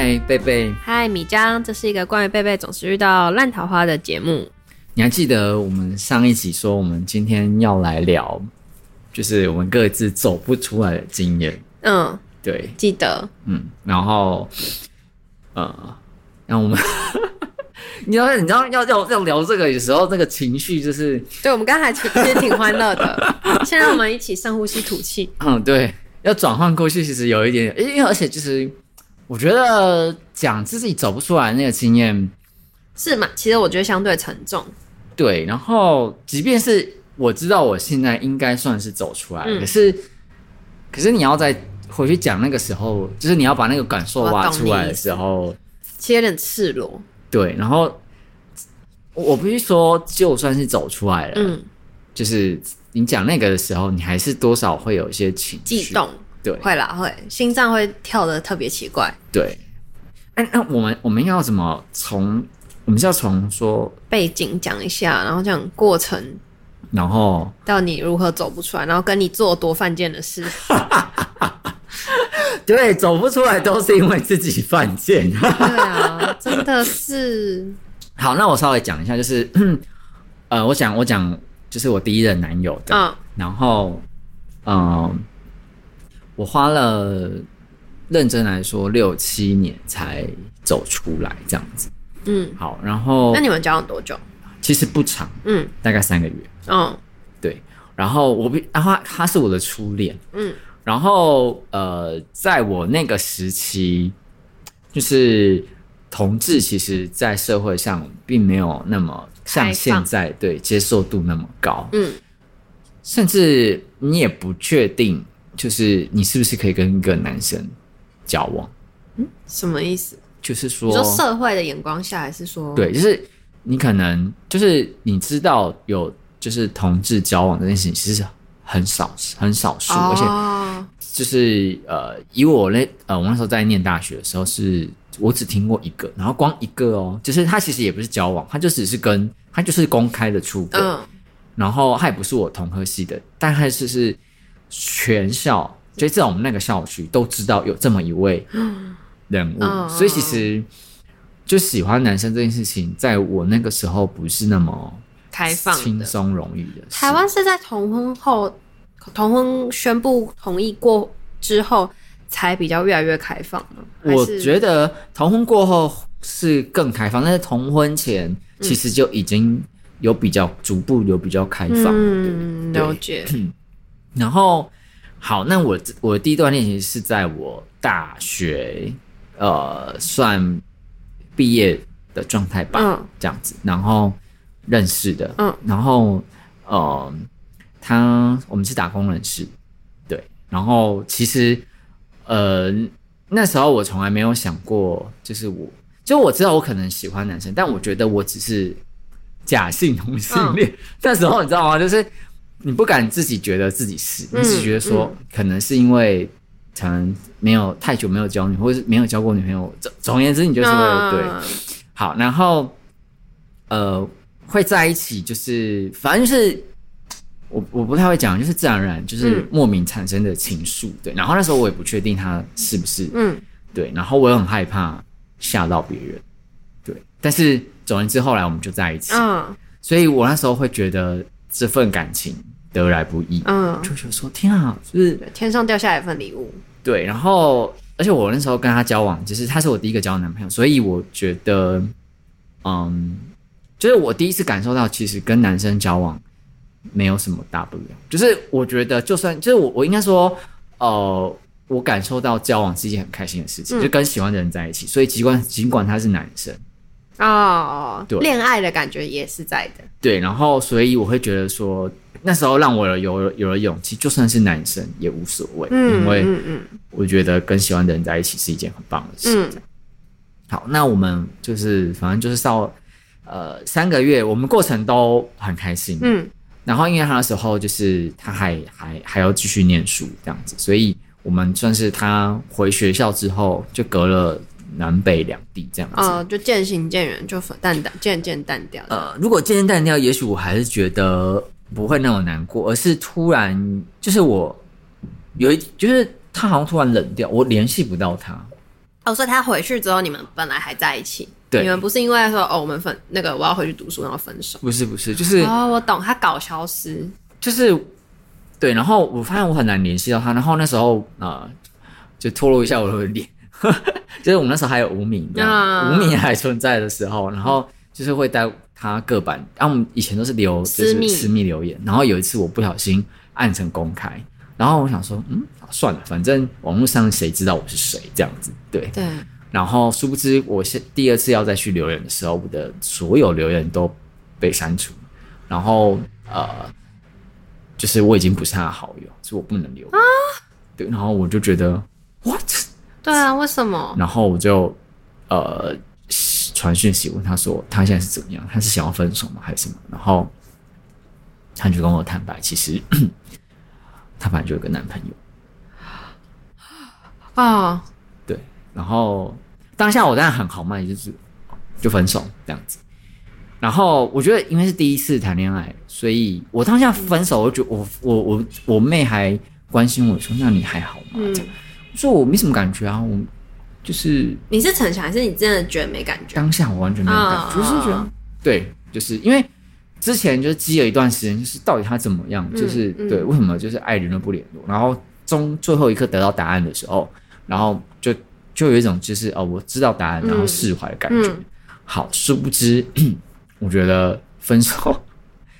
嗨，贝贝。嗨，米江。这是一个关于贝贝总是遇到烂桃花的节目。你还记得我们上一集说，我们今天要来聊，就是我们各自走不出来的经验。嗯，对，记得。嗯，然后，呃，让我们，你知道，你知道要要要聊这个的时候，这个情绪就是，对，我们刚才其实挺欢乐的。现在我们一起深呼吸吐气。嗯，对，要转换过去，其实有一点，因为而且就是。我觉得讲自己走不出来那个经验是嘛？其实我觉得相对沉重。对，然后即便是我知道我现在应该算是走出来，嗯、可是可是你要再回去讲那个时候，就是你要把那个感受挖出来的时候，其实有点赤裸。对，然后我必须说，就算是走出来了，嗯，就是你讲那个的时候，你还是多少会有一些情绪悸动。对，会啦，会心脏会跳的特别奇怪。对，哎、欸，那我们我们要怎么从？我们是要从说背景讲一下，然后讲过程，然后到你如何走不出来，然后跟你做多犯贱的事。对，走不出来都是因为自己犯贱。对啊，真的是。好，那我稍微讲一下，就是呃，我讲我讲，就是我第一任男友的，嗯，然后嗯。呃我花了认真来说六七年才走出来，这样子。嗯，好，然后那你们交往多久？其实不长，嗯，大概三个月。嗯，对。然后我比，然后他，他是我的初恋。嗯，然后呃，在我那个时期，就是同志其实，在社会上并没有那么像现在对接受度那么高。嗯，甚至你也不确定。就是你是不是可以跟一个男生交往？嗯，什么意思？就是说，你说社会的眼光下，还是说，对，就是你可能就是你知道有就是同志交往这件事情，其实很少很少数，哦、而且就是呃，以我那呃，我那时候在念大学的时候是，是我只听过一个，然后光一个哦，就是他其实也不是交往，他就只是跟他就是公开的出柜，嗯、然后他也不是我同科系的，但还是是。全校，就在我们那个校区都知道有这么一位人物，嗯、所以其实就喜欢男生这件事情，在我那个时候不是那么开放、轻松、容易的。台湾是在同婚后，同婚宣布同意过之后，才比较越来越开放。我觉得同婚过后是更开放，但是同婚前其实就已经有比较逐步有比较开放。嗯，了解。然后，好，那我我的第一段恋情是在我大学，呃，算毕业的状态吧，嗯、这样子，然后认识的，嗯，然后，呃，他我们是打工人士，对，然后其实，呃，那时候我从来没有想过，就是我，就我知道我可能喜欢男生，但我觉得我只是假性同性恋，嗯、那时候你知道吗？就是。你不敢自己觉得自己是，你只觉得说可能是因为可能没有太久没有交女，或者是没有交过女朋友。总总而言之，你就是会对。好，然后呃会在一起，就是反正就是我我不太会讲，就是自然而然就是莫名产生的情愫。对，然后那时候我也不确定他是不是，嗯，对，然后我也很害怕吓到别人，对。但是总而言之，后来我们就在一起。嗯，所以我那时候会觉得。这份感情得来不易，嗯，就觉得说天啊，就是天上掉下来一份礼物。对，然后而且我那时候跟他交往，就是他是我第一个交的男朋友，所以我觉得，嗯，就是我第一次感受到，其实跟男生交往没有什么大不了。就是我觉得，就算就是我，我应该说，呃，我感受到交往是一件很开心的事情，嗯、就跟喜欢的人在一起。所以尽管尽管他是男生。哦，对，恋爱的感觉也是在的。对，然后所以我会觉得说，那时候让我有有，了勇气，就算是男生也无所谓，嗯、因为我觉得跟喜欢的人在一起是一件很棒的事。嗯、好，那我们就是反正就是到呃三个月，我们过程都很开心。嗯，然后因为他那时候就是他还还还要继续念书这样子，所以我们算是他回学校之后就隔了。南北两地这样子，哦，就渐行渐远，就淡淡渐渐淡掉。呃，如果渐渐淡掉，也许我还是觉得不会那么难过，而是突然就是我有一，就是他好像突然冷掉，我联系不到他。哦，所以他回去之后，你们本来还在一起。对，你们不是因为说哦，我们分那个我要回去读书，然后分手。不是不是，就是哦，我懂，他搞消失，就是对。然后我发现我很难联系到他，然后那时候啊、呃，就透露一下我的脸，就是我们那时候还有无名，无名还存在的时候，然后就是会带他各版，然后我们以前都是留就是私密留言，然后有一次我不小心按成公开，然后我想说，嗯，算了，反正网络上谁知道我是谁这样子，对对。然后殊不知，我是第二次要再去留言的时候，我的所有留言都被删除。然后呃，就是我已经不是他的好友，所以我不能留言。啊。对，然后我就觉得，what？对啊，为什么？然后我就呃传讯息问他说，他现在是怎么样？他是想要分手吗？还是什么？然后他就跟我坦白，其实 他本来就有个男朋友。啊。对然后当下我当然很豪迈，就是就分手这样子。然后我觉得因为是第一次谈恋爱，所以我当下分手，我就我我我我妹还关心我说：“那你还好吗？”嗯、这样我说：“我没什么感觉啊，我就是你是逞强还是你真的觉得没感觉？”当下我完全没有感觉，就是觉得对，就是因为之前就是积了一段时间，就是到底他怎么样，就是、嗯、对为什么就是爱人都不联络，然后终最后一刻得到答案的时候，然后就。就有一种就是哦，我知道答案，然后释怀的感觉。嗯、好，殊不知，我觉得分手，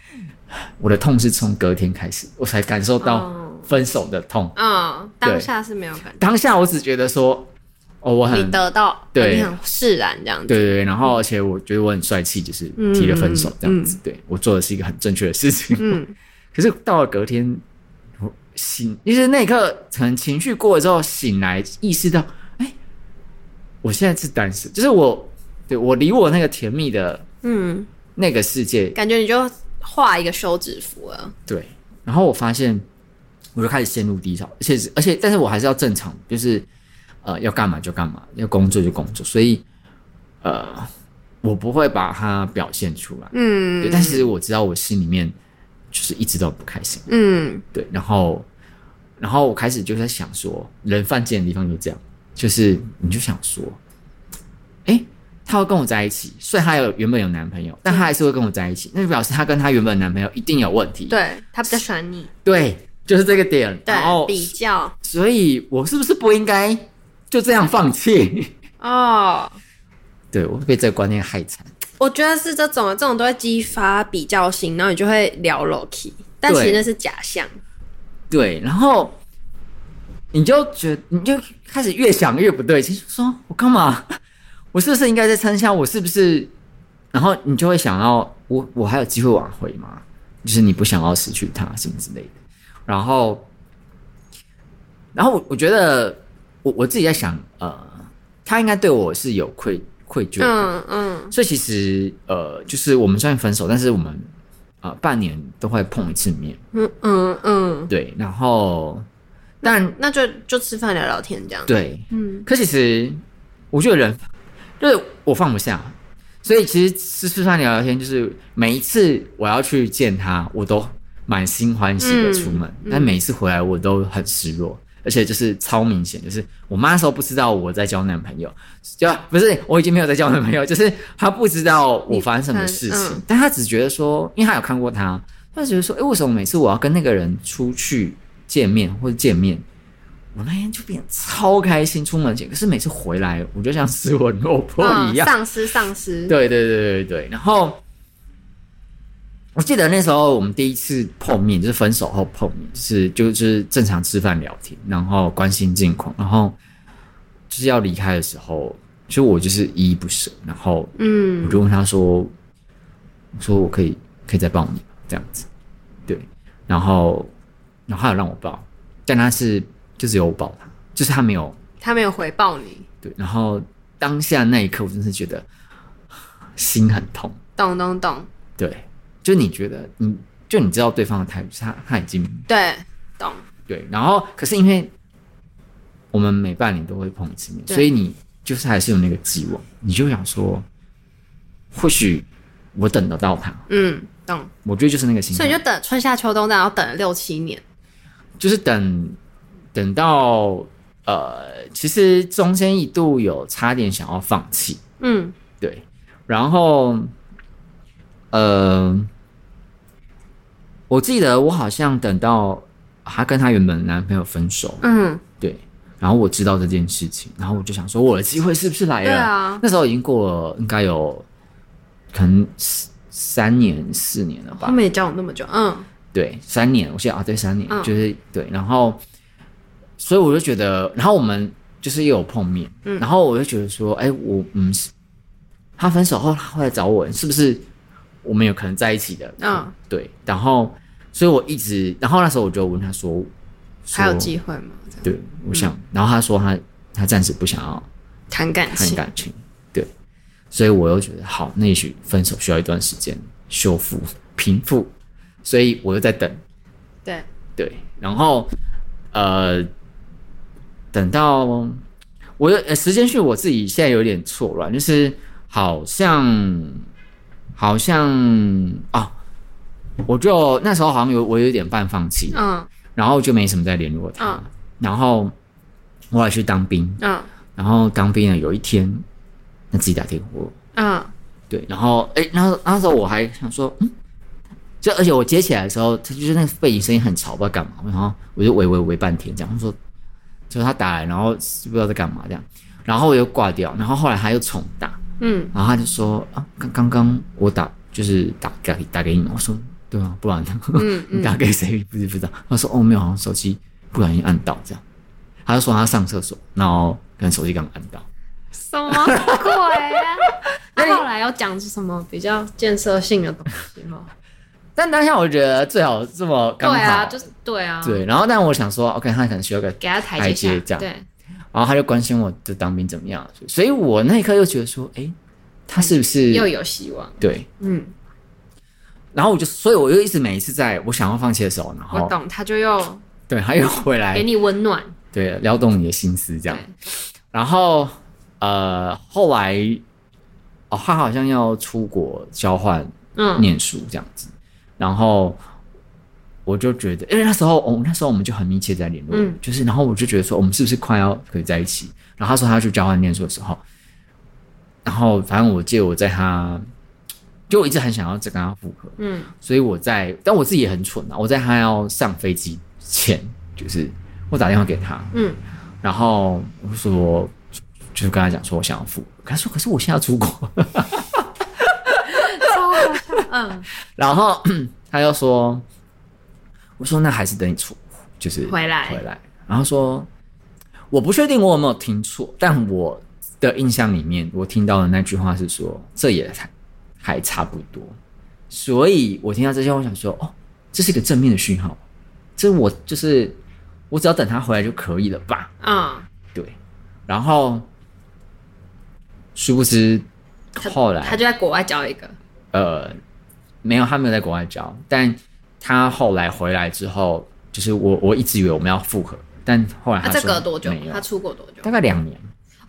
我的痛是从隔天开始，我才感受到分手的痛。嗯、哦，当下是没有感觉。当下我只觉得说，哦，我很你得到，对，你很释然这样子。对对对，然后而且我觉得我很帅气，就是提了分手这样子。嗯、对我做的是一个很正确的事情。嗯，可是到了隔天，我醒，其实那一刻，可能情绪过了之后醒来，意识到。哎我现在是单身，就是我，对，我离我那个甜蜜的，嗯，那个世界，感觉你就画一个休止符了。对，然后我发现，我就开始陷入低潮，而且而且，但是我还是要正常，就是呃，要干嘛就干嘛，要工作就工作，所以呃，我不会把它表现出来，嗯，对，但其实我知道我心里面就是一直都不开心，嗯，对，然后然后我开始就在想说，人犯贱的地方就这样。就是，你就想说，哎、欸，他会跟我在一起，虽然他有原本有男朋友，但他还是会跟我在一起，那就表示他跟他原本的男朋友一定有问题。对，他比较喜欢你。对，就是这个点。对，然后比较。所以我是不是不应该就这样放弃？哦，对，我会被这个观念害惨。我觉得是这种，这种都会激发比较心，然后你就会聊 Loki，但其实那是假象。对，然后。你就觉得，你就开始越想越不对，其实说我干嘛？我是不是应该再撑下？我是不是？然后你就会想要，我我还有机会挽回吗？就是你不想要失去他什么之类的。然后，然后我我觉得，我我自己在想，呃，他应该对我是有愧愧疚的，嗯嗯。所以其实，呃，就是我们虽然分手，但是我们呃半年都会碰一次面，嗯嗯嗯，对，然后。但那就就吃饭聊聊天这样。对，嗯。可其实我觉得人就是我放不下，所以其实吃吃饭聊聊天，就是每一次我要去见他，我都满心欢喜的出门。嗯、但每一次回来，我都很失落，而且就是超明显，就是我妈那时候不知道我在交男朋友，就不是我已经没有在交男朋友，就是她不知道我发生什么事情，嗯、但她只觉得说，因为她有看过他，她觉得说，哎、欸，为什么每次我要跟那个人出去？见面或者见面，我那天就变超开心，出门前。可是每次回来，我就像失魂落魄一样，丧失丧失。对对对对对。然后我记得那时候我们第一次碰面，就是分手后碰面，就是就是正常吃饭聊天，然后关心近况，然后就是要离开的时候，其实我就是依依不舍。然后嗯，我就问他说：“我说我可以可以再抱你这样子？”对，然后。然后他有让我抱，但他是就只有我抱他，就是他没有，他没有回报你。对，然后当下那一刻，我真是觉得心很痛。懂懂懂。对，就你觉得，你就你知道对方的态度，他他已经对懂。对，然后可是因为我们每半年都会碰一次面，所以你就是还是有那个寄望，你就想说，或许我等得到他。嗯，懂。我觉得就是那个心，所以你就等春夏秋冬，然后等了六七年。就是等，等到呃，其实中间一度有差点想要放弃，嗯，对，然后，呃，我记得我好像等到她跟她原本男朋友分手，嗯，对，然后我知道这件事情，然后我就想说，我的机会是不是来了？对啊，那时候已经过了，应该有可能三年、四年了吧？他们也交往那么久，嗯，对，三年，我记得啊，对，三年，嗯、就是对，然后。所以我就觉得，然后我们就是又有碰面，嗯，然后我就觉得说，哎，我嗯，他分手后他会来找我，是不是我们有可能在一起的？嗯，对。然后，所以我一直，然后那时候我就问他说，说还有机会吗？对，我想，嗯、然后他说他他暂时不想要谈感情，谈感情，对。所以我又觉得，好，那也许分手需要一段时间修复平复，所以我又在等，对对，然后呃。等到我的时间序，我自己现在有点错乱，就是好像好像啊，我就那时候好像有我有点半放弃，嗯，然后就没什么再联络他，嗯，然后我还去当兵，嗯，然后当兵呢，有一天他自己打电话，嗯，对，然后哎，然后那时候我还想说，嗯，就而且我接起来的时候，他就是那个背景声音很吵，不知道干嘛，然后我就喂喂喂半天这样，他说。就是他打来，然后不知道在干嘛这样，然后我又挂掉，然后后来他又重打，嗯，然后他就说啊，刚刚刚我打就是打给打给你，我说对啊，不然呢？你打给谁不知不知道？他说哦没有，好像手机不小心按到这样，他就说他上厕所，然后可能手机刚按到，什么鬼啊？他后来要讲是什么比较建设性的东西吗？但当下我觉得最好这么刚好，对啊，就是对啊，对。然后，但我想说，OK，他可能需要个给他台阶这样，对。然后他就关心我的当兵怎么样，所以我那一刻又觉得说，哎，他是不是又有希望？对，嗯。然后我就，所以我又一直每一次在我想要放弃的时候，然后我懂，他就又对，他又回来给你温暖，对，撩动你的心思这样。然后，呃，后来哦，他好像要出国交换，嗯，念书这样子。然后我就觉得，因为那时候，哦，那时候我们就很密切在联络，嗯，就是，然后我就觉得说，我们是不是快要可以在一起？然后他说他要去交换念书的时候，然后反正我记得我在他，就我一直很想要再跟他复合，嗯，所以我在，但我自己也很蠢啊，我在他要上飞机前，就是我打电话给他，嗯，然后我说，就是跟他讲说我想要复合，他说可是我现在要出国。嗯，然后他又说：“我说那还是等你出，就是回来回来。”然后说：“我不确定我有没有听错，但我的印象里面，我听到的那句话是说这也还还差不多。”所以，我听到这些话，我想说：“哦，这是一个正面的讯号。这我就是我只要等他回来就可以了吧？”嗯，对。然后殊不知后来他，他就在国外交一个呃。没有，他没有在国外交，但他后来回来之后，就是我我一直以为我们要复合，但后来他这隔多久？他出国多久？大概两年。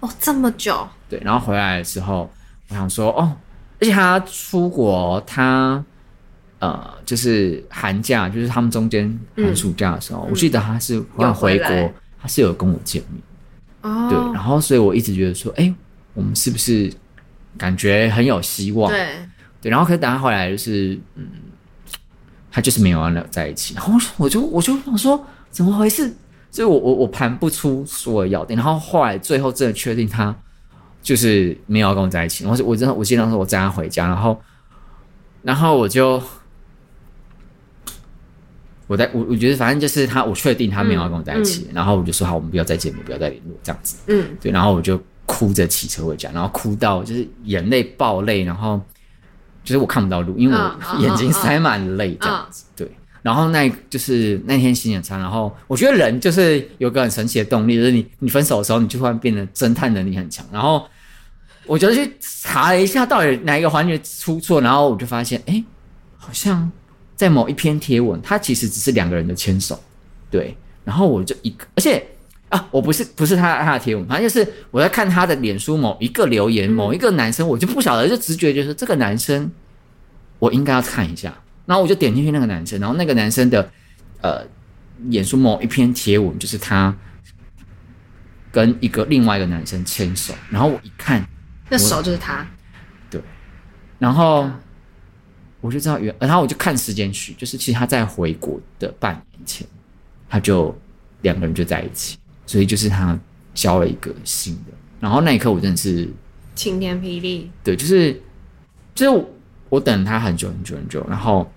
哦，这么久。对，然后回来的时候，我想说，哦，而且他出国，他呃，就是寒假，就是他们中间寒暑假的时候，嗯、我记得他是要回国，他是有跟我见面。哦。对，然后所以我一直觉得说，哎，我们是不是感觉很有希望？对。对，然后可是等他回来，就是嗯，他就是没有要在一起。然后我就我就想说，怎么回事？所以我我我盘不出所有要点。然后后来最后真的确定他就是没有要跟我在一起。然后我真的我记得当时我载他回家，然后然后我就我在我我觉得反正就是他，我确定他没有要跟我在一起。嗯嗯、然后我就说好，我们不要再见面，不要再联络，这样子。嗯，对。然后我就哭着骑车回家，然后哭到就是眼泪爆泪，然后。就是我看不到路，因为我眼睛塞满了泪，这样子。对，然后那就是那天心情差。然后我觉得人就是有个很神奇的动力，就是你你分手的时候，你就突然变得侦探能力很强。然后我就去查了一下，到底哪一个环节出错，然后我就发现，哎，好像在某一篇贴文，它其实只是两个人的牵手。对，然后我就一个，而且啊，我不是不是他他的贴文，反正就是我在看他的脸书某一个留言，某一个男生，我就不晓得，就直觉就是这个男生。我应该要看一下，然后我就点进去那个男生，然后那个男生的呃，脸书某一篇贴文，就是他跟一个另外一个男生牵手，然后我一看，那手就是他，对，然后我就知道原，然后我就看时间序，就是其实他在回国的半年前，他就两个人就在一起，所以就是他交了一个新的，然后那一刻我真的是晴天霹雳，对，就是就是我，我等了他很久很久很久，然后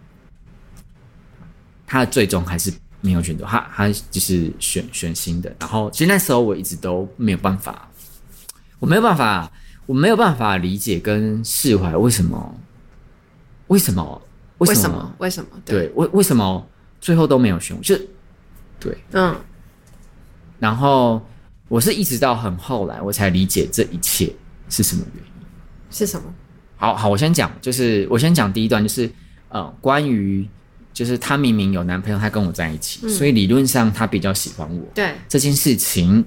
他最终还是。没有选择，他他就是选选新的。然后其实那时候我一直都没有办法，我没有办法，我没有办法理解跟释怀为什么，为什么，为什么，为什么？对，为为什么最后都没有选？就对，嗯。然后我是一直到很后来我才理解这一切是什么原因。是什么？好好，我先讲，就是我先讲第一段，就是呃，关于。就是她明明有男朋友，她跟我在一起，嗯、所以理论上她比较喜欢我。对这件事情，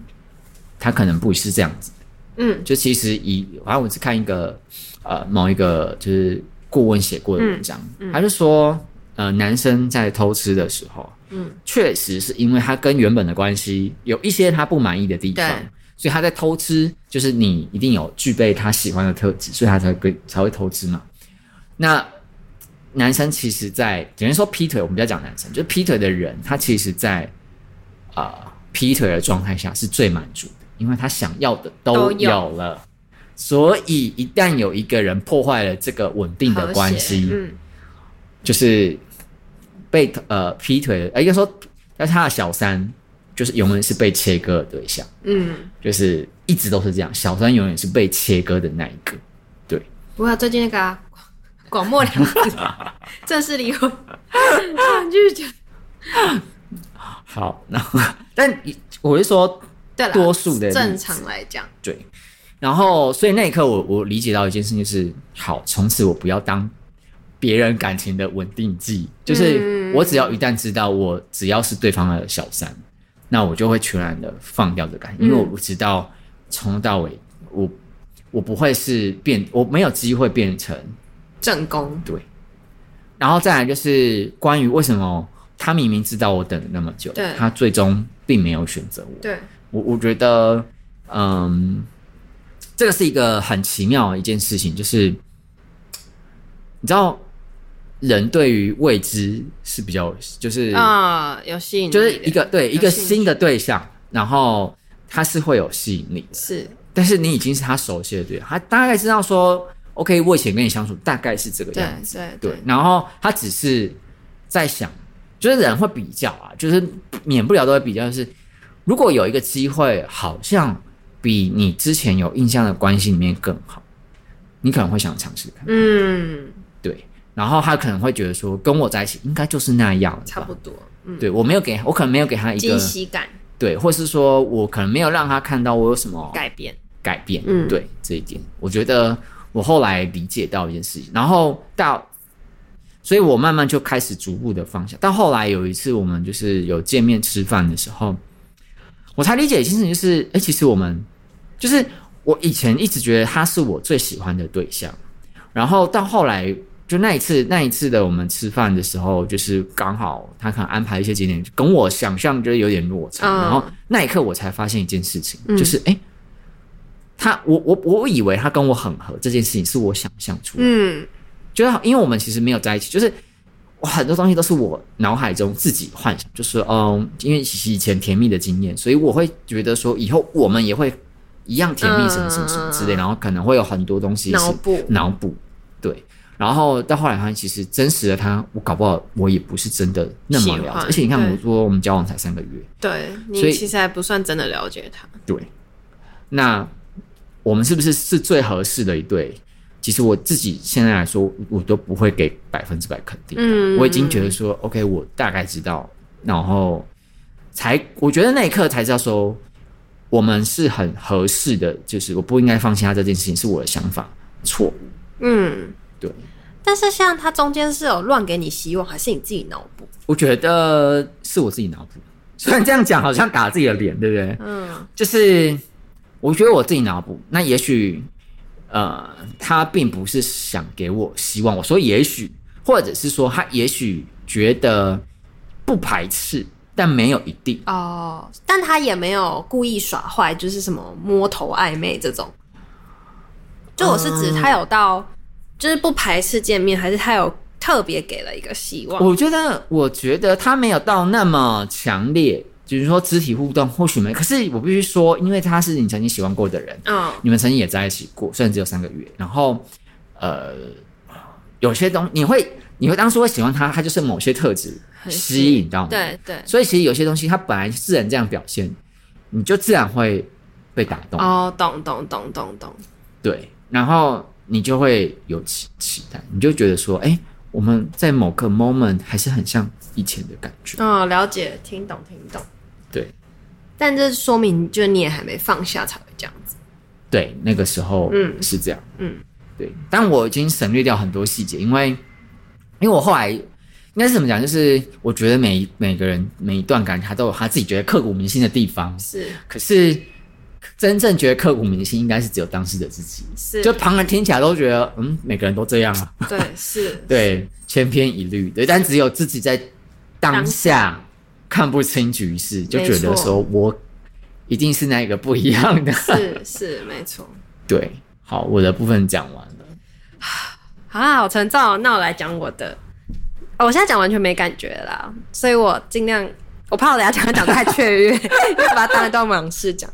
她可能不是这样子。嗯，就其实以，反正我是看一个呃某一个就是顾问写过的文章，嗯嗯、他就说，呃，男生在偷吃的时候，嗯，确实是因为他跟原本的关系有一些他不满意的地方，对所以他在偷吃，就是你一定有具备他喜欢的特质，所以他才会才会偷吃嘛。那。男生其实在，在等于说劈腿，我们不要讲男生，就是劈腿的人，他其实在，啊劈腿的状态下是最满足的，因为他想要的都有了，有所以一旦有一个人破坏了这个稳定的关系，嗯，就是被呃劈腿的，应该说，但是他的小三就是永远是被切割的对象，嗯，就是一直都是这样，小三永远是被切割的那一个，对。不过最近那个、啊。广末凉子 正式离婚，继续讲。好，然后但我是说，多数的正常来讲，对。然后，所以那一刻我我理解到一件事情，就是好，从此我不要当别人感情的稳定剂，就是我只要一旦知道我只要是对方的小三，那我就会全然的放掉这感情，因为我不知道从头到尾，我我不会是变，我没有机会变成。正宫。对，然后再来就是关于为什么他明明知道我等了那么久，他最终并没有选择我。对，我我觉得，嗯，这个是一个很奇妙的一件事情，就是你知道，人对于未知是比较，就是啊，有吸引力，就是一个对一个新的对象，然后他是会有吸引力的，是，但是你已经是他熟悉的对象，他大概知道说。OK，我以前跟你相处大概是这个样子，对对，对。然后他只是在想，就是人会比较啊，就是免不了都会比较。就是如果有一个机会，好像比你之前有印象的关系里面更好，你可能会想尝试看。嗯，对。然后他可能会觉得说，跟我在一起应该就是那样，差不多。嗯，对我没有给我可能没有给他一个惊喜感，对，或是说我可能没有让他看到我有什么改变，改变。嗯，对这一点，我觉得。我后来理解到一件事情，然后到，所以我慢慢就开始逐步的放下。到后来有一次，我们就是有见面吃饭的时候，我才理解一件事情，就是，哎、欸，其实我们就是我以前一直觉得他是我最喜欢的对象，然后到后来就那一次那一次的我们吃饭的时候，就是刚好他可能安排一些景点，跟我想象就是有点落差，嗯、然后那一刻我才发现一件事情，就是哎。欸他我我我以为他跟我很合，这件事情是我想象出来的。嗯，就是因为我们其实没有在一起，就是我很多东西都是我脑海中自己幻想，就是嗯，因为以前甜蜜的经验，所以我会觉得说以后我们也会一样甜蜜，什么什么什么之类，然后可能会有很多东西脑补脑补。对，然后到后来发现，其实真实的他，我搞不好我也不是真的那么了解。而且你看，我说我们交往才三个月，对，你其实还不算真的了解他。对，那。我们是不是是最合适的一对？其实我自己现在来说，我都不会给百分之百肯定。嗯，我已经觉得说，OK，我大概知道，然后才我觉得那一刻才知道说，我们是很合适的。就是我不应该放弃他这件事情，是我的想法错误。嗯，对。但是像他中间是有乱给你希望，还是你自己脑补？我觉得是我自己脑补。虽然这样讲好像打自己的脸，对不对？嗯，就是。我觉得我自己脑补，那也许，呃，他并不是想给我希望。我说也许，或者是说他也许觉得不排斥，但没有一定哦。但他也没有故意耍坏，就是什么摸头暧昧这种。就我是指他有到，嗯、就是不排斥见面，还是他有特别给了一个希望？我觉得，我觉得他没有到那么强烈，就是说肢体互动或许没。可是我必须说，因为他是你曾经喜欢过的人，嗯，你们曾经也在一起过，虽然只有三个月。然后，呃，有些东你会，你会当初会喜欢他，他就是某些特质吸引到你，对对。所以其实有些东西他本来自然这样表现，你就自然会被打动。哦，懂懂懂懂懂，对。然后你就会有期期待，你就觉得说，哎，我们在某个 moment 还是很像以前的感觉。哦，了解，听懂，听懂。对，但这说明，就你也还没放下才会这样子。对，那个时候，嗯，是这样，嗯，对。但我已经省略掉很多细节，因为，因为我后来应该是怎么讲？就是我觉得每每个人每一段感情，他都有他自己觉得刻骨铭心的地方。是，可是。真正觉得刻骨铭心，应该是只有当事者自己。是，就旁人听起来都觉得，嗯，每个人都这样啊。对，是，对，千篇一律。对，但只有自己在当下看不清局势，就觉得说我一定是那个不一样的。是是，没错。对，好，我的部分讲完了。啊，好沉重哦。那我来讲我的。哦，我现在讲完全没感觉啦，所以我尽量，我怕我等下讲讲太雀跃，因为把它当一段往事讲。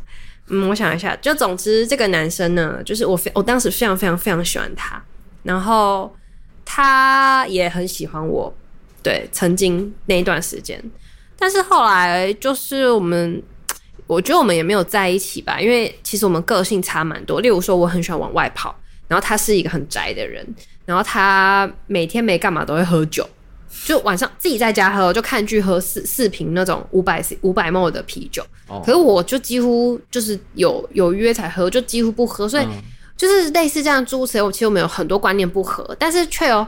嗯，我想一下，就总之这个男生呢，就是我非我当时非常非常非常喜欢他，然后他也很喜欢我，对，曾经那一段时间，但是后来就是我们，我觉得我们也没有在一起吧，因为其实我们个性差蛮多。例如说，我很喜欢往外跑，然后他是一个很宅的人，然后他每天没干嘛都会喝酒。就晚上自己在家喝，就看剧喝四四瓶那种五百五百 ml 的啤酒。哦。可是我就几乎就是有有约才喝，就几乎不喝。所以就是类似这样诸如此类，我其实我们有很多观念不合，但是却有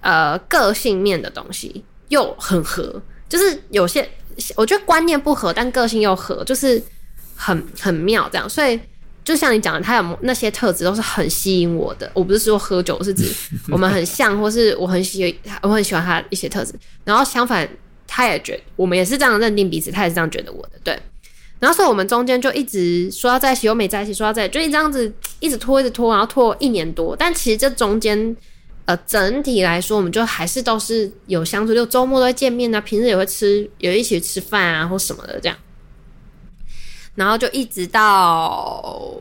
呃个性面的东西又很合。就是有些我觉得观念不合，但个性又合，就是很很妙这样。所以。就像你讲的，他有那些特质都是很吸引我的。我不是说喝酒，是指 我们很像，或是我很喜，我很喜欢他一些特质。然后相反，他也觉得我们也是这样认定彼此，他也是这样觉得我的。对。然后所以我们中间就一直说要在一起，又没在一起，说要在一起，就一直这样子一直拖，一直拖，然后拖一年多。但其实这中间，呃，整体来说，我们就还是都是有相处，就周末都会见面啊，平时也会吃，有一起吃饭啊，或什么的这样。然后就一直到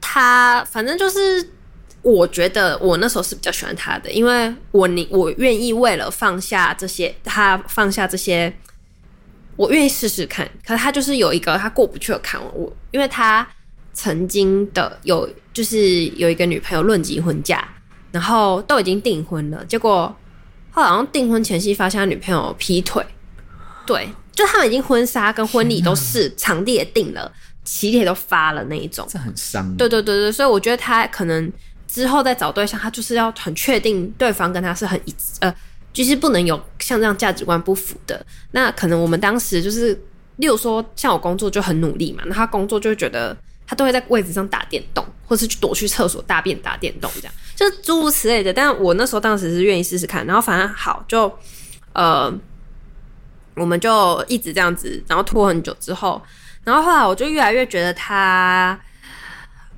他，反正就是我觉得我那时候是比较喜欢他的，因为我你我愿意为了放下这些，他放下这些，我愿意试试看。可是他就是有一个他过不去的坎，我因为他曾经的有就是有一个女朋友论及婚嫁，然后都已经订婚了，结果后来好像订婚前夕发现他女朋友劈腿，对。就他们已经婚纱跟婚礼都是场地也定了，喜帖都发了那一种，这很伤。对对对对，所以我觉得他可能之后再找对象，他就是要很确定对方跟他是很一致，呃，就是不能有像这样价值观不符的。那可能我们当时就是，例如说像我工作就很努力嘛，那他工作就会觉得他都会在位置上打电动，或是去躲去厕所大便打电动这样，就是诸如此类的。但我那时候当时是愿意试试看，然后反正好就呃。我们就一直这样子，然后拖很久之后，然后后来我就越来越觉得他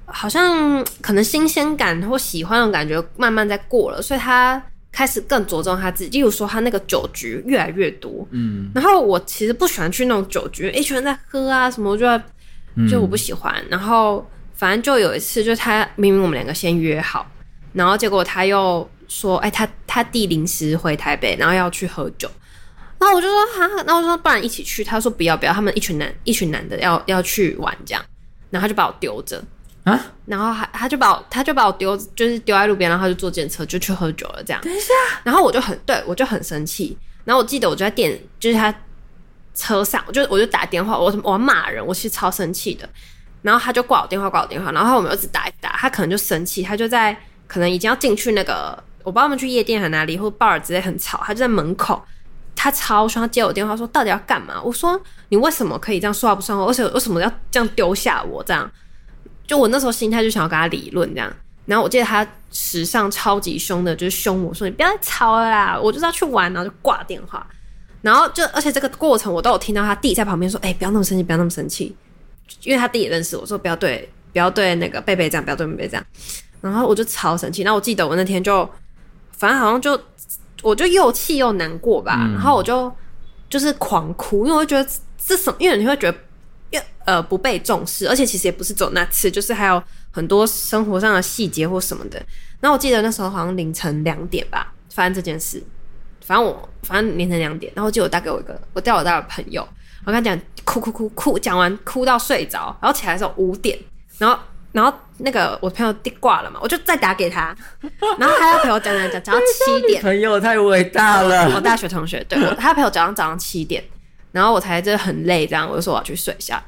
好像可能新鲜感或喜欢的感觉慢慢在过了，所以他开始更着重他自己。例如说，他那个酒局越来越多，嗯，然后我其实不喜欢去那种酒局，一群人在喝啊什么，我就就我不喜欢。然后反正就有一次，就他明明我们两个先约好，然后结果他又说，哎，他他弟临时回台北，然后要去喝酒。然后我就说哈，那我说不然一起去。他说不要不要，他们一群男一群男的要要去玩这样，然后他就把我丢着啊，然后还他就把我他就把我丢就是丢在路边，然后他就坐电车就去喝酒了这样。等一下，然后我就很对我就很生气。然后我记得我就在电就是他车上，我就我就打电话，我我骂人，我其实超生气的。然后他就挂我电话挂我电话，然后我们一直打一打，他可能就生气，他就在可能已经要进去那个我不知道他们去夜店还哪里或 bar 之类很吵，他就在门口。他超凶，他接我电话说：“到底要干嘛？”我说：“你为什么可以这样说话不算话？而且为什么要这样丢下我？这样，就我那时候心态就想要跟他理论这样。然后我记得他史上超级凶的，就是凶我说：‘你不要再吵了啦，我就是要去玩。’然后就挂电话。然后就而且这个过程我都有听到他弟在旁边说：“哎、不要那么生气，不要那么生气。”因为他弟也认识我说：“不要对，不要对那个贝贝这样，不要对贝贝这样。”然后我就超生气。然后我记得我那天就，反正好像就我就又气又难过吧。嗯、然后我就就是狂哭，因为我觉得这什么，因为你会觉得。呃，不被重视，而且其实也不是走那次，就是还有很多生活上的细节或什么的。然后我记得那时候好像凌晨两点吧，发生这件事。反正我反正凌晨两点，然后就我打给我一个我带我大的朋友，我跟他讲哭哭哭哭，讲完哭到睡着，然后起来的时候五点，然后然后那个我朋友电挂了嘛，我就再打给他，然后他要陪我讲讲讲讲到七点。朋友太伟大了，我大学同学，对我他要陪我讲到早上七点。然后我才真的很累，这样我就说我要去睡一下。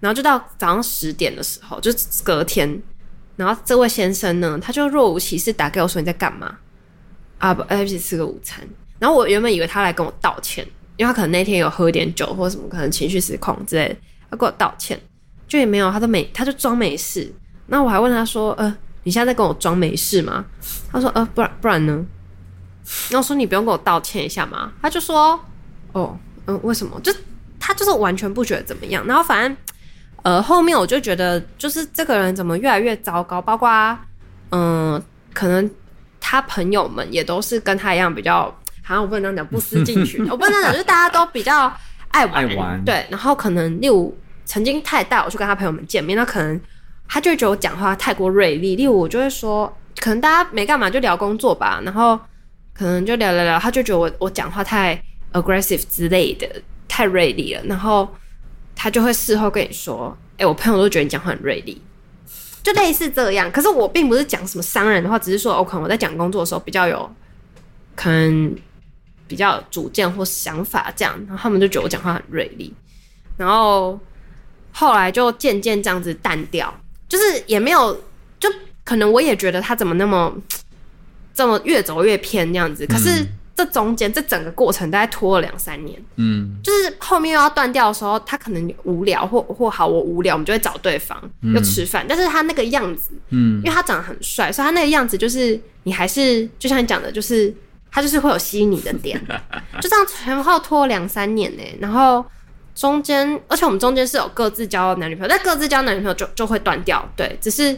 然后就到早上十点的时候，就隔天，然后这位先生呢，他就若无其事打给我说，你在干嘛？啊不，一起吃个午餐。然后我原本以为他来跟我道歉，因为他可能那天有喝点酒或者什么，可能情绪失控之类的，他跟我道歉，就也没有，他都没，他就装没事。那我还问他说，呃，你现在在跟我装没事吗？他说，呃，不然不然呢？然后说你不用跟我道歉一下吗？他就说，哦。嗯，为什么？就他就是完全不觉得怎么样，然后反正呃后面我就觉得，就是这个人怎么越来越糟糕，包括嗯、呃，可能他朋友们也都是跟他一样比较，好像我不能讲不思进取，我不能讲，就是大家都比较爱玩，爱玩，对，然后可能例如曾经他也带我去跟他朋友们见面，那可能他就觉得我讲话太过锐利，例如我就会说，可能大家没干嘛就聊工作吧，然后可能就聊聊聊，他就觉得我我讲话太。aggressive 之类的太锐利了，然后他就会事后跟你说：“哎、我朋友都觉得你讲话很锐利，就类似这样。”可是我并不是讲什么伤人的话，只是说，我可能我在讲工作的时候比较有可能比较有主见或想法这样，然后他们就觉得我讲话很锐利，然后后来就渐渐这样子淡掉，就是也没有，就可能我也觉得他怎么那么这么越走越偏这样子，可是。嗯这中间这整个过程大概拖了两三年，嗯，就是后面又要断掉的时候，他可能无聊或或好我无聊，我们就会找对方要吃饭。嗯、但是他那个样子，嗯，因为他长得很帅，所以他那个样子就是你还是就像你讲的，就是他就是会有吸引你的点，就这样前后拖两三年呢。然后中间，而且我们中间是有各自交男女朋友，但各自交男女朋友就就会断掉，对，只是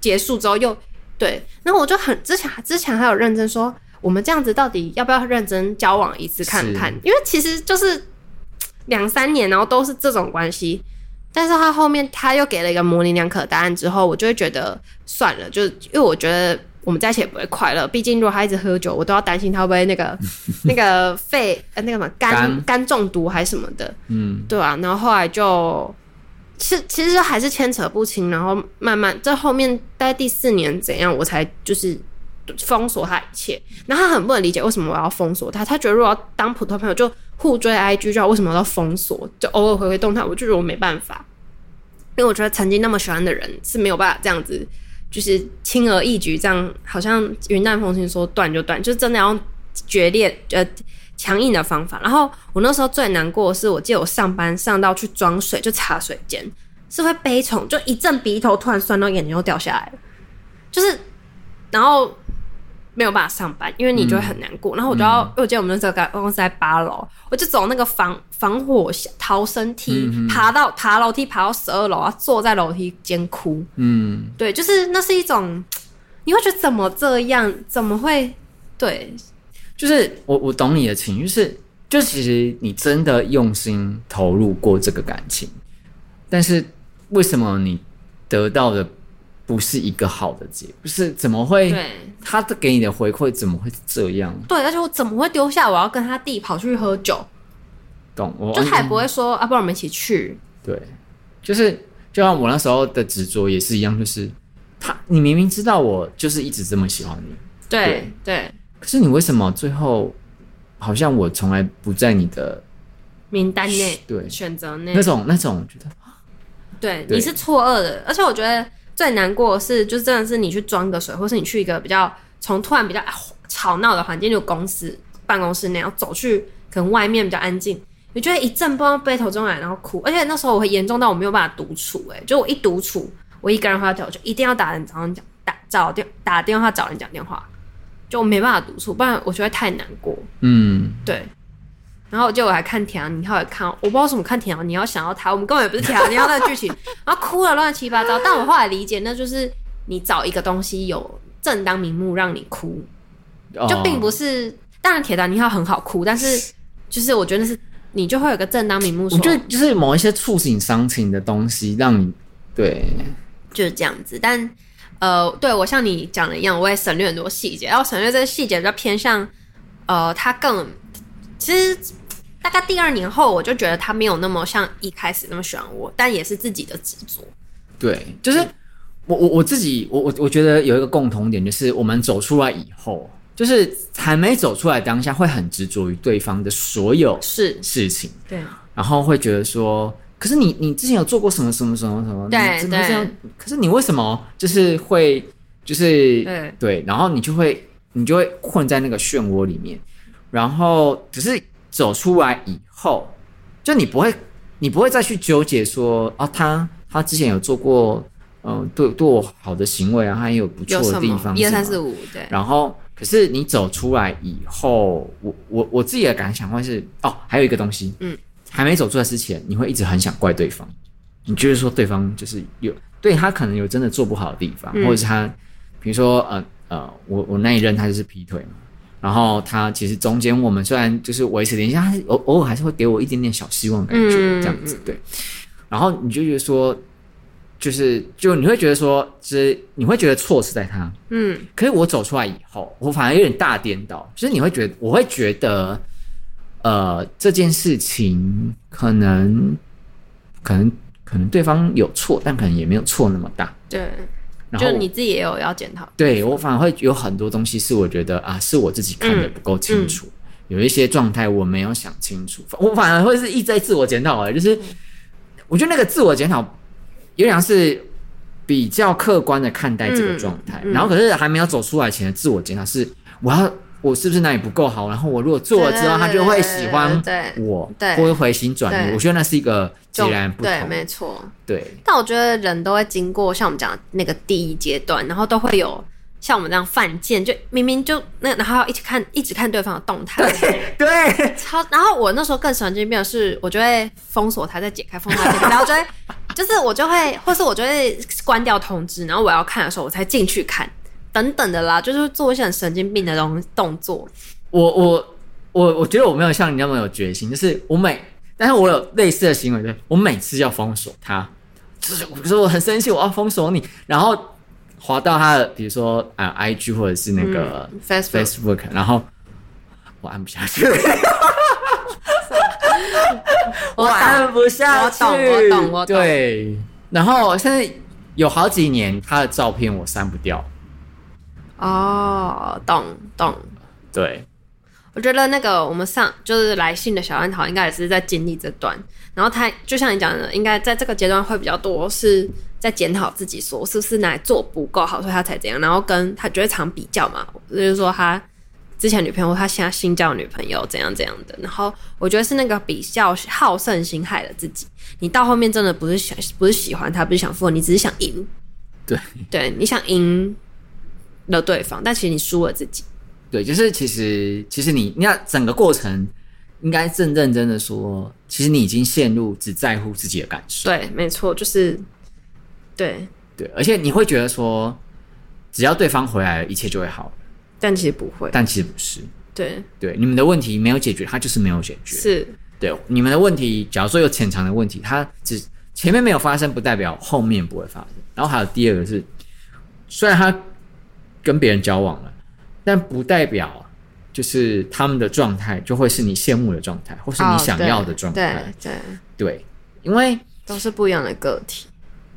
结束之后又对。然后我就很之前之前还有认真说。我们这样子到底要不要认真交往一次看看？因为其实就是两三年，然后都是这种关系。但是他后面他又给了一个模棱两可的答案之后，我就会觉得算了，就因为我觉得我们在一起也不会快乐。毕竟如果他一直喝酒，我都要担心他会不会那个 那个肺呃那个什么肝肝中毒还是什么的。嗯，对啊。然后后来就其实其实还是牵扯不清，然后慢慢这后面大概第四年怎样，我才就是。封锁他一切，然后他很不能理解为什么我要封锁他。他觉得如果要当普通朋友就互追 IG 就好，为什么要封锁？就偶尔回回动态，我就觉得我没办法，因为我觉得曾经那么喜欢的人是没有办法这样子，就是轻而易举这样，好像云淡风轻说断就断，就真的要决裂呃强硬的方法。然后我那时候最难过的是，我记得我上班上到去装水就茶水间，是会悲从就一阵鼻头突然酸到眼睛又掉下来，就是然后。没有办法上班，因为你就会很难过。嗯、然后我就要，嗯、因为我记得我们那时候办公室在八楼，我就走那个防防火逃生梯，嗯、爬到爬楼梯爬到十二楼，坐在楼梯间哭。嗯，对，就是那是一种，你会觉得怎么这样？怎么会？对，就是我我懂你的情绪，就是就其实你真的用心投入过这个感情，但是为什么你得到的？不是一个好的结，不是怎么会？对，他的给你的回馈怎么会这样？对，而且我怎么会丢下我要跟他弟跑去喝酒？懂，我就他也不会说啊，不然我们一起去。对，就是就像我那时候的执着也是一样，就是他，你明明知道我就是一直这么喜欢你，对对，对，可是你为什么最后好像我从来不在你的名单内？对，选择内那种那种觉得，对，对你是错愕的，而且我觉得。最难过的是，就是真的是你去装个水，或是你去一个比较从突然比较吵闹的环境，就公司办公室那样走去，可能外面比较安静，你就会一阵不知道悲从中来，然后哭。而且那时候我会严重到我没有办法独处，诶，就我一独处，我一个人回到家，我就一定要打人，找人讲打找电打电话找人讲电话，就我没办法独处，不然我觉得太难过。嗯，对。然后就我还看《铁达尼号》，也看，我不知道为什么看《铁达尼号》想要他，我们根本也不是铁达尼号那个剧情，然后哭了乱七八糟。但我后来理解，那就是你找一个东西有正当名目让你哭，就并不是。当然，《铁达尼号》很好哭，但是就是我觉得是你就会有个正当名目说，我觉得就是某一些触景伤情的东西让你对，就是这样子。但呃，对我像你讲的一样，我也省略很多细节，然后省略这个细节比较偏向呃，他更其实。大概第二年后，我就觉得他没有那么像一开始那么喜欢我，但也是自己的执着。对，就是我我我自己，我我我觉得有一个共同点，就是我们走出来以后，就是还没走出来当下，会很执着于对方的所有事事情。对，然后会觉得说，可是你你之前有做过什么什么什么什么？对怎么这样？可是你为什么就是会就是对对？然后你就会你就会困在那个漩涡里面，然后只是。走出来以后，就你不会，你不会再去纠结说，啊，他他之前有做过，嗯、呃，对对我好的行为啊，他也有不错的地方，一二三四五，对。然后，可是你走出来以后，我我我自己的感想会是，哦，还有一个东西，嗯，还没走出来之前，你会一直很想怪对方，你就是说对方就是有对他可能有真的做不好的地方，嗯、或者是他，比如说，呃呃，我我那一任他就是劈腿嘛。然后他其实中间我们虽然就是维持联系，他偶偶尔还是会给我一点点小希望的感觉，这样子对。然后你就觉得说，就是就你会觉得说，就是你会觉得错是在他，嗯。可是我走出来以后，我反而有点大颠倒，就是你会觉得，我会觉得，呃，这件事情可能可能可能对方有错，但可能也没有错那么大，对。就你自己也有要检讨，对，我反而会有很多东西是我觉得啊，是我自己看的不够清楚，嗯嗯、有一些状态我没有想清楚，我反而会是一直在自我检讨，就是我觉得那个自我检讨有点像是比较客观的看待这个状态，然后可是还没有走出来前的自我检讨是我要。我是不是哪里不够好？然后我如果做了之后，他就会喜欢我，对，会回心转意。我觉得那是一个截然不同，对，没错，对。但我觉得人都会经过像我们讲的那个第一阶段，然后都会有像我们这样犯贱，就明明就那，然后要一直看，一直看对方的动态，对，对。超，然后我那时候更神经病的是，我就会封锁他，再解开封锁他，然后就会，就是我就会，或是我就会关掉通知，然后我要看的时候，我才进去看。等等的啦，就是做一些很神经病的动动作。我我我我觉得我没有像你那么有决心，就是我每，但是我有类似的行为，对，我每次要封锁他，就是我说我很生气，我要封锁你，然后滑到他的，比如说啊，IG 或者是那个 Facebook，嗯，Facebook，然后我按不下去，我按不下去，我懂，我懂，我懂，对，然后现在有好几年他的照片我删不掉。哦，懂懂，对，我觉得那个我们上就是来信的小安桃，应该也是在经历这段，然后他就像你讲的，应该在这个阶段会比较多是在检讨自己，说是不是哪里做不够好，所以他才这样，然后跟他觉得常比较嘛，就是说他之前女朋友，他现在新交女朋友怎样怎样。的，然后我觉得是那个比较好胜心害了自己，你到后面真的不是想不是喜欢他，不是想复合，你只是想赢，对。对，你想赢。了对方，但其实你输了自己。对，就是其实其实你，你要整个过程，应该正认真的说，其实你已经陷入只在乎自己的感受。对，没错，就是对对，而且你会觉得说，只要对方回来了，一切就会好了。但其实不会，但其实不是。对对，你们的问题没有解决，他就是没有解决。是，对，你们的问题，假如说有潜藏的问题，它只前面没有发生，不代表后面不会发生。然后还有第二个是，虽然他。跟别人交往了，但不代表就是他们的状态就会是你羡慕的状态，或是你想要的状态。对对对，因为都是不一样的个体。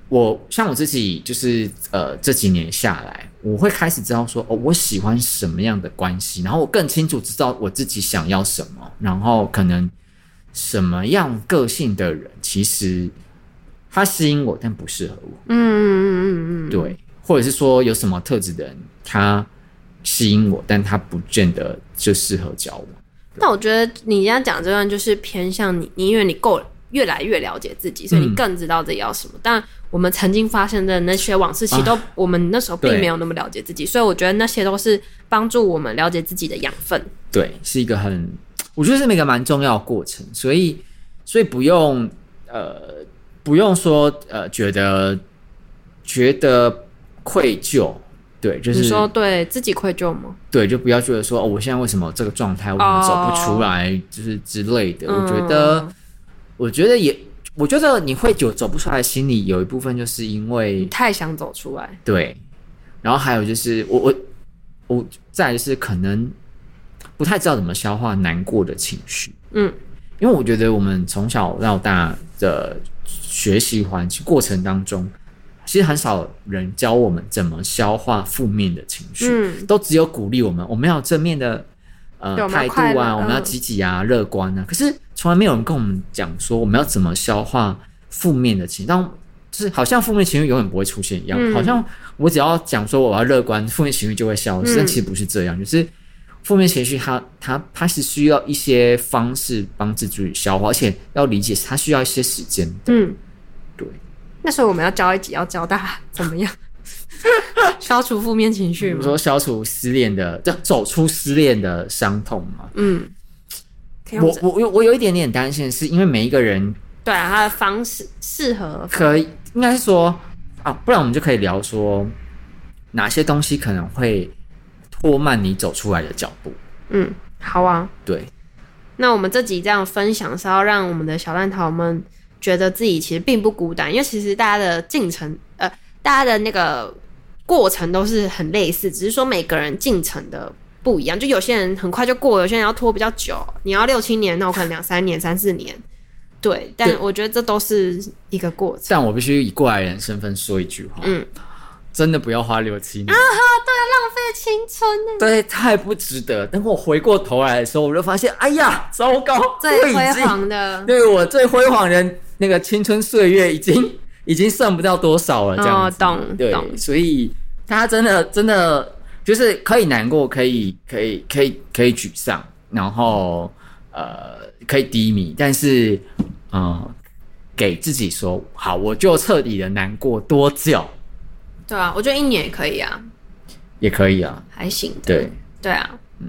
我像我自己，就是呃这几年下来，我会开始知道说，哦，我喜欢什么样的关系，然后我更清楚知道我自己想要什么，然后可能什么样个性的人，其实他吸引我，但不适合我。嗯嗯嗯嗯嗯，对。或者是说有什么特质的人，他吸引我，但他不见得就适合交往。但我觉得你这样讲这段就是偏向你，你因为你够越来越了解自己，所以你更知道自己要什么。嗯、但我们曾经发生的那些往事，其实都、啊、我们那时候并没有那么了解自己，所以我觉得那些都是帮助我们了解自己的养分。对，是一个很我觉得是一个蛮重要的过程，所以所以不用呃不用说呃觉得觉得愧疚。对，就是你说对自己愧疚吗？对，就不要觉得说哦，我现在为什么这个状态，我走不出来，哦、就是之类的。我觉得，嗯、我觉得也，我觉得你会有走不出来，心里有一部分就是因为你太想走出来。对，然后还有就是我我我再来是可能不太知道怎么消化难过的情绪。嗯，因为我觉得我们从小到大的学习环境过程当中。其实很少人教我们怎么消化负面的情绪，嗯、都只有鼓励我们，我们要正面的呃态度啊，我们要积极啊、乐观啊。可是从来没有人跟我们讲说我们要怎么消化负面的情绪，当就是好像负面情绪永远不会出现一样，嗯、好像我只要讲说我要乐观，负面情绪就会消失。嗯、但其实不是这样，就是负面情绪它它它是需要一些方式帮自己消化，而且要理解它需要一些时间的。嗯，对。那时候我们要教一集，要教大家怎么样 消除负面情绪。比如说消除失恋的，就走出失恋的伤痛嘛。嗯，我我我我有一点点担心，是因为每一个人对啊，他的方式适合可以，应该是说啊，不然我们就可以聊说哪些东西可能会拖慢你走出来的脚步。嗯，好啊，对。那我们这集这样分享是要让我们的小烂桃们。觉得自己其实并不孤单，因为其实大家的进程，呃，大家的那个过程都是很类似，只是说每个人进程的不一样。就有些人很快就过，有些人要拖比较久。你要六七年，那我可能两三年、三四年。对，但我觉得这都是一个过程。但我必须以过来人身份说一句话，嗯，真的不要花六七年啊！哈，对，浪费青春呢。对，太不值得。等我回过头来的时候，我就发现，哎呀，糟糕，最辉煌的，对我最辉煌的。那个青春岁月已经 已经剩不到多少了，这样子，哦、懂对，懂。所以他真的真的就是可以难过，可以可以可以可以沮丧，然后呃可以低迷，但是嗯、呃，给自己说好，我就彻底的难过多久？对啊，我觉得一年也可以啊，也可以啊，还行，对。对啊，嗯。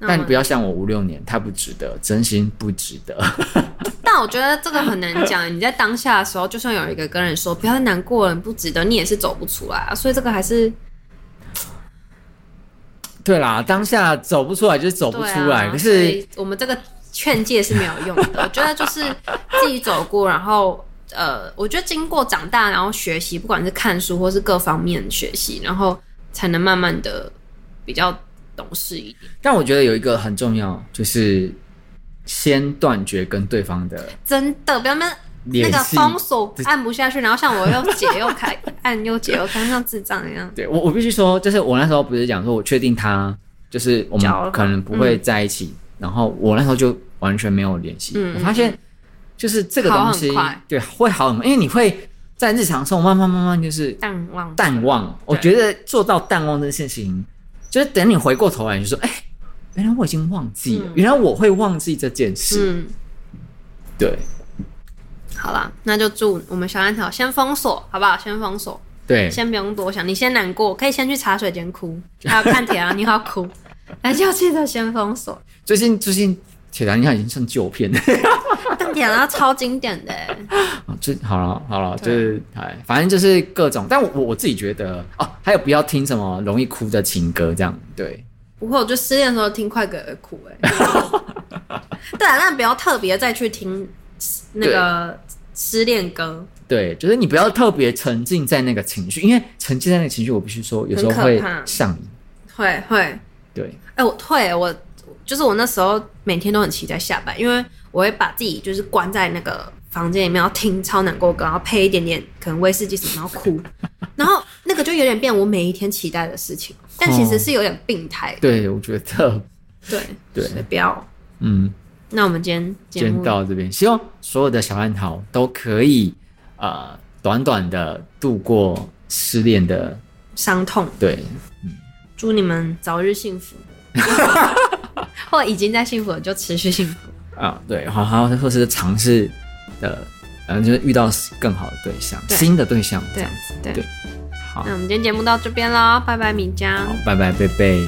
但不要像我五六年，太不值得，真心不值得。但我觉得这个很难讲。你在当下的时候，就算有一个跟人说不要难过了，不值得，你也是走不出来啊。所以这个还是对啦，当下走不出来就是走不出来。啊、可是我们这个劝诫是没有用的。我觉得就是自己走过，然后呃，我觉得经过长大，然后学习，不管是看书或是各方面学习，然后才能慢慢的比较。懂事一点，但我觉得有一个很重要，就是先断绝跟对方的真的，不要那那个封锁按不下去，然后像我又解又开，按又解又开，像智障一样。对我，我必须说，就是我那时候不是讲说，我确定他就是我们可能不会在一起，嗯、然后我那时候就完全没有联系。嗯、我发现就是这个东西，对，会好很快，因为你会在日常生活慢慢慢慢就是淡忘淡忘。我觉得做到淡忘这件事情。就是等你回过头来，你就说：“哎、欸，原来我已经忘记了，嗯、原来我会忘记这件事。嗯”对，好啦，那就祝我们小安条先封锁，好不好？先封锁，对，先不用多想，你先难过，可以先去茶水间哭，还有看铁达尼号哭，但就记得先封锁。最近最近铁达尼号已经成旧片了，但铁达尼号超经典的。就好了，好了，就是哎，反正就是各种。但我我自己觉得哦，还有不要听什么容易哭的情歌，这样对。不会，我就失恋的时候听快歌而哭，哎。对啊，但不要特别再去听那个失恋歌。对，就是你不要特别沉浸在那个情绪，因为沉浸在那个情绪，我必须说有时候会上瘾。会会。对。哎，我退，我就是我那时候每天都很期待下班，因为我会把自己就是关在那个。房间里面要听超难过歌，然后配一点点可能威士忌什么，然后哭，然后那个就有点变我每一天期待的事情，但其实是有点病态。对，我觉得，对对，不要，嗯。那我们今天今天到这边，希望所有的小烂桃都可以呃短短的度过失恋的伤痛。对，嗯，祝你们早日幸福，或已经在幸福了就持续幸福啊。对，好好或是尝试。的，然后就是遇到更好的对象，对新的对象这样子，对，好，那我们今天节目到这边喽，拜拜，米浆，拜拜，贝贝。